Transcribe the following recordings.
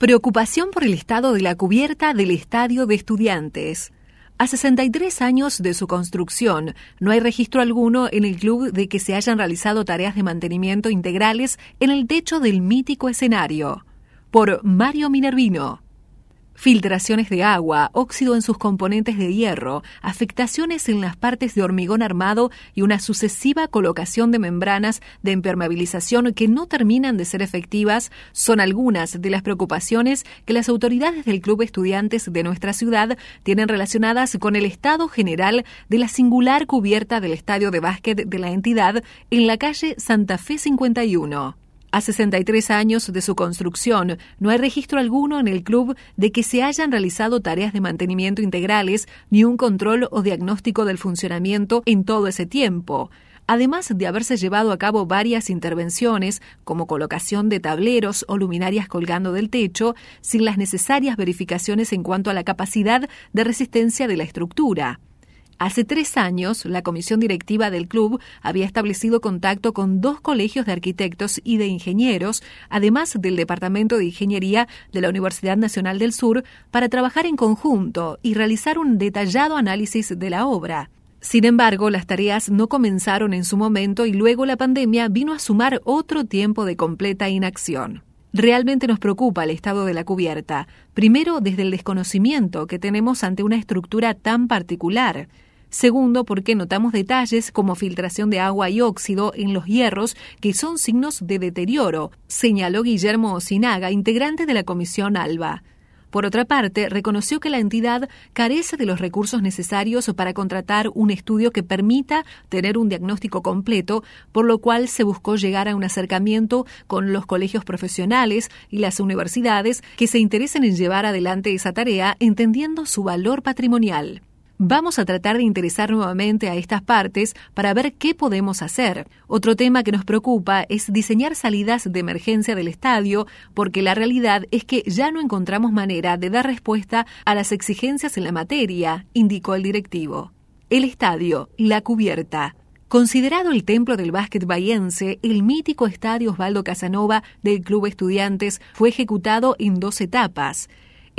Preocupación por el estado de la cubierta del estadio de estudiantes. A 63 años de su construcción, no hay registro alguno en el club de que se hayan realizado tareas de mantenimiento integrales en el techo del mítico escenario. Por Mario Minervino filtraciones de agua, óxido en sus componentes de hierro, afectaciones en las partes de hormigón armado y una sucesiva colocación de membranas de impermeabilización que no terminan de ser efectivas son algunas de las preocupaciones que las autoridades del Club Estudiantes de nuestra ciudad tienen relacionadas con el estado general de la singular cubierta del estadio de básquet de la entidad en la calle Santa Fe 51. A 63 años de su construcción, no hay registro alguno en el club de que se hayan realizado tareas de mantenimiento integrales ni un control o diagnóstico del funcionamiento en todo ese tiempo además de haberse llevado a cabo varias intervenciones, como colocación de tableros o luminarias colgando del techo, sin las necesarias verificaciones en cuanto a la capacidad de resistencia de la estructura. Hace tres años, la comisión directiva del club había establecido contacto con dos colegios de arquitectos y de ingenieros, además del Departamento de Ingeniería de la Universidad Nacional del Sur, para trabajar en conjunto y realizar un detallado análisis de la obra. Sin embargo, las tareas no comenzaron en su momento y luego la pandemia vino a sumar otro tiempo de completa inacción. Realmente nos preocupa el estado de la cubierta, primero desde el desconocimiento que tenemos ante una estructura tan particular. Segundo, porque notamos detalles como filtración de agua y óxido en los hierros que son signos de deterioro, señaló Guillermo Osinaga, integrante de la Comisión ALBA. Por otra parte, reconoció que la entidad carece de los recursos necesarios para contratar un estudio que permita tener un diagnóstico completo, por lo cual se buscó llegar a un acercamiento con los colegios profesionales y las universidades que se interesen en llevar adelante esa tarea entendiendo su valor patrimonial. Vamos a tratar de interesar nuevamente a estas partes para ver qué podemos hacer. Otro tema que nos preocupa es diseñar salidas de emergencia del estadio, porque la realidad es que ya no encontramos manera de dar respuesta a las exigencias en la materia, indicó el directivo. El estadio, la cubierta. Considerado el templo del básquet bahiense, el mítico estadio Osvaldo Casanova del Club Estudiantes fue ejecutado en dos etapas.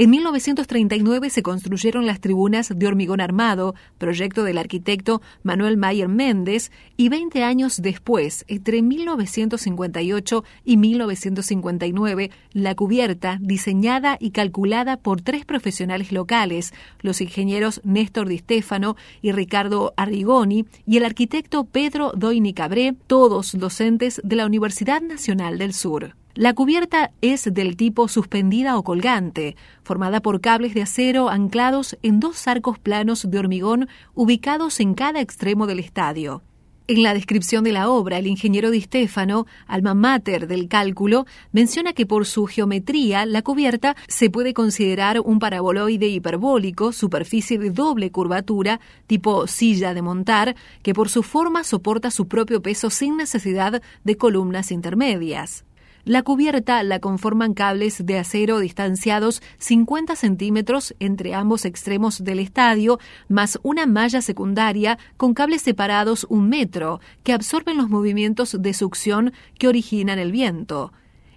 En 1939 se construyeron las tribunas de hormigón armado, proyecto del arquitecto Manuel Mayer Méndez, y 20 años después, entre 1958 y 1959, la cubierta, diseñada y calculada por tres profesionales locales, los ingenieros Néstor Di Stefano y Ricardo Arrigoni, y el arquitecto Pedro Doini Cabré, todos docentes de la Universidad Nacional del Sur. La cubierta es del tipo suspendida o colgante, formada por cables de acero anclados en dos arcos planos de hormigón ubicados en cada extremo del estadio. En la descripción de la obra, el ingeniero Di Stefano, alma mater del cálculo, menciona que por su geometría la cubierta se puede considerar un paraboloide hiperbólico, superficie de doble curvatura, tipo silla de montar, que por su forma soporta su propio peso sin necesidad de columnas intermedias. La cubierta la conforman cables de acero distanciados 50 centímetros entre ambos extremos del estadio, más una malla secundaria con cables separados un metro, que absorben los movimientos de succión que originan el viento.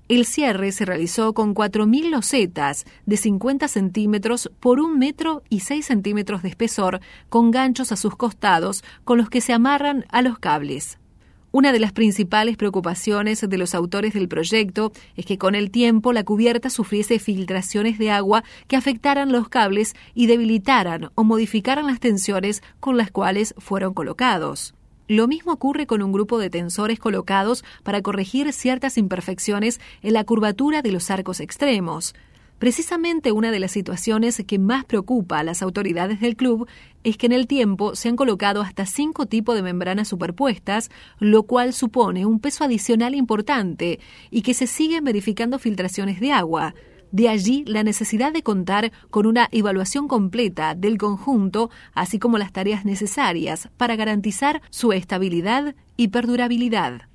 El cierre se realizó con 4.000 losetas de 50 centímetros por un metro y 6 centímetros de espesor, con ganchos a sus costados con los que se amarran a los cables. Una de las principales preocupaciones de los autores del proyecto es que con el tiempo la cubierta sufriese filtraciones de agua que afectaran los cables y debilitaran o modificaran las tensiones con las cuales fueron colocados. Lo mismo ocurre con un grupo de tensores colocados para corregir ciertas imperfecciones en la curvatura de los arcos extremos. Precisamente una de las situaciones que más preocupa a las autoridades del club es que en el tiempo se han colocado hasta cinco tipos de membranas superpuestas, lo cual supone un peso adicional importante y que se siguen verificando filtraciones de agua. De allí la necesidad de contar con una evaluación completa del conjunto, así como las tareas necesarias para garantizar su estabilidad y perdurabilidad.